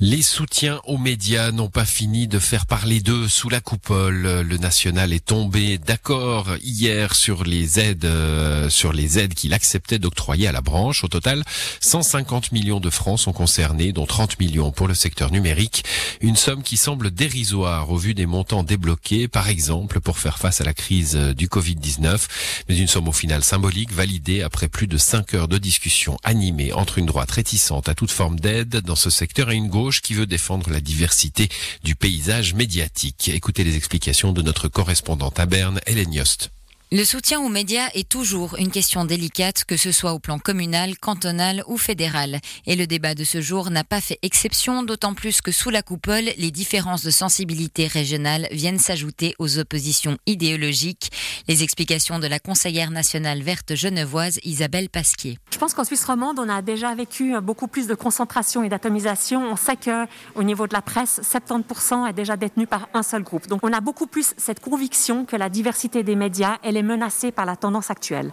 Les soutiens aux médias n'ont pas fini de faire parler d'eux sous la coupole. Le national est tombé d'accord hier sur les aides, euh, sur les aides qu'il acceptait d'octroyer à la branche. Au total, 150 millions de francs sont concernés, dont 30 millions pour le secteur numérique. Une somme qui semble dérisoire au vu des montants débloqués, par exemple, pour faire face à la crise du Covid-19. Mais une somme au final symbolique, validée après plus de 5 heures de discussion animée entre une droite réticente à toute forme d'aide dans ce secteur et une gauche qui veut défendre la diversité du paysage médiatique. Écoutez les explications de notre correspondante à Berne, Hélène Yost. Le soutien aux médias est toujours une question délicate, que ce soit au plan communal, cantonal ou fédéral. Et le débat de ce jour n'a pas fait exception, d'autant plus que sous la coupole, les différences de sensibilité régionale viennent s'ajouter aux oppositions idéologiques. Les explications de la conseillère nationale verte genevoise Isabelle Pasquier. Je pense qu'en Suisse romande, on a déjà vécu beaucoup plus de concentration et d'atomisation. On sait que au niveau de la presse, 70% est déjà détenu par un seul groupe. Donc on a beaucoup plus cette conviction que la diversité des médias, elle est menacée par la tendance actuelle.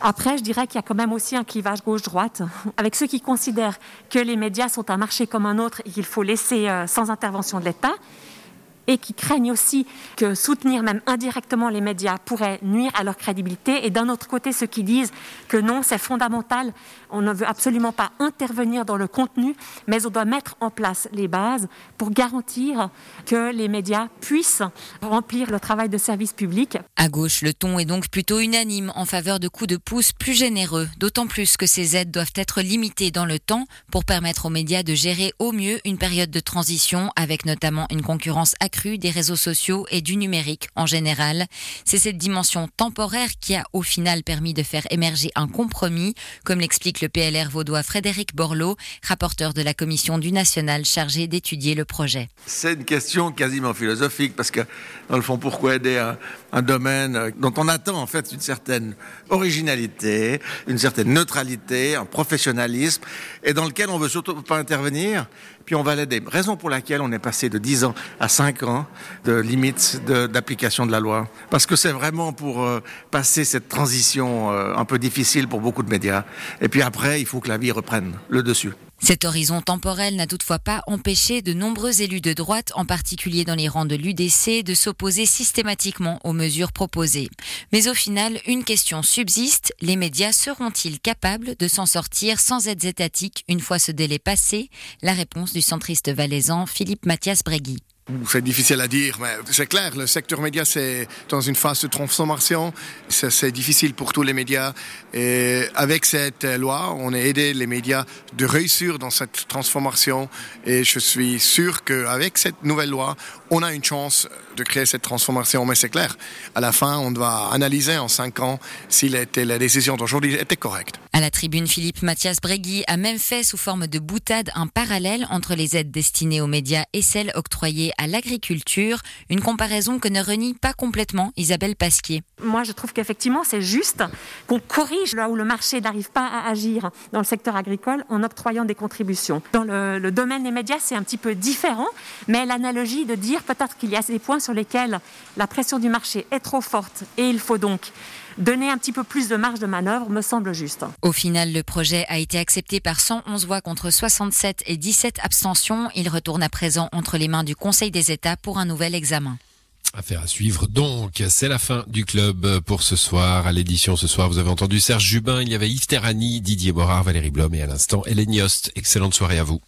Après, je dirais qu'il y a quand même aussi un clivage gauche-droite, avec ceux qui considèrent que les médias sont un marché comme un autre et qu'il faut laisser euh, sans intervention de l'État, et qui craignent aussi que soutenir même indirectement les médias pourrait nuire à leur crédibilité. Et d'un autre côté, ceux qui disent que non, c'est fondamental, on ne veut absolument pas intervenir dans le contenu, mais on doit mettre en place les bases pour garantir que les médias puissent remplir le travail de service public. À gauche, le ton est donc plutôt unanime en faveur de coups de pouce plus généreux, d'autant plus que ces aides doivent être limitées dans le temps pour permettre aux médias de gérer au mieux une période de transition avec notamment une concurrence accrue des réseaux sociaux et du numérique en général. C'est cette dimension temporaire qui a au final permis de faire émerger un compromis, comme l'explique le PLR vaudois Frédéric Borloo, rapporteur de la commission du national chargé d'étudier le projet. C'est une question quasiment philosophique parce que dans le fond, pourquoi aider un, un domaine dont on attend en fait une certaine originalité, une certaine neutralité, un professionnalisme et dans lequel on veut surtout pas intervenir puis on va l'aider. Raison pour laquelle on est passé de 10 ans à 5 ans de limite d'application de, la loi. Parce que c'est vraiment pour euh, passer cette transition euh, un peu difficile pour beaucoup de médias. Et puis après, il faut que la vie reprenne le dessus. Cet horizon temporel n'a toutefois pas empêché de nombreux élus de droite, en particulier dans les rangs de l'UDC, de s'opposer systématiquement aux mesures proposées. Mais au final, une question subsiste, les médias seront-ils capables de s'en sortir sans aides étatiques une fois ce délai passé? La réponse du centriste valaisan Philippe Mathias Bregui. C'est difficile à dire, mais c'est clair, le secteur média, c'est dans une phase de transformation. C'est difficile pour tous les médias. Et avec cette loi, on a aidé les médias de réussir dans cette transformation. Et je suis sûr qu'avec cette nouvelle loi, on a une chance de créer cette transformation. Mais c'est clair, à la fin, on doit analyser en cinq ans si la décision d'aujourd'hui était correcte. À la tribune, Philippe Mathias Bregui a même fait sous forme de boutade un parallèle entre les aides destinées aux médias et celles octroyées à l'agriculture, une comparaison que ne renie pas complètement Isabelle Pasquier. Moi, je trouve qu'effectivement, c'est juste qu'on corrige là où le marché n'arrive pas à agir dans le secteur agricole en octroyant des contributions. Dans le, le domaine des médias, c'est un petit peu différent, mais l'analogie de dire peut-être qu'il y a des points sur lesquels la pression du marché est trop forte et il faut donc donner un petit peu plus de marge de manœuvre me semble juste. Au final, le projet a été accepté par 111 voix contre 67 et 17 abstentions. Il retourne à présent entre les mains du Conseil des États pour un nouvel examen. Affaire à suivre donc, c'est la fin du club pour ce soir. À l'édition ce soir, vous avez entendu Serge Jubin, il y avait Yves Terrani, Didier Borard, Valérie Blom et à l'instant Hélène Yost. Excellente soirée à vous.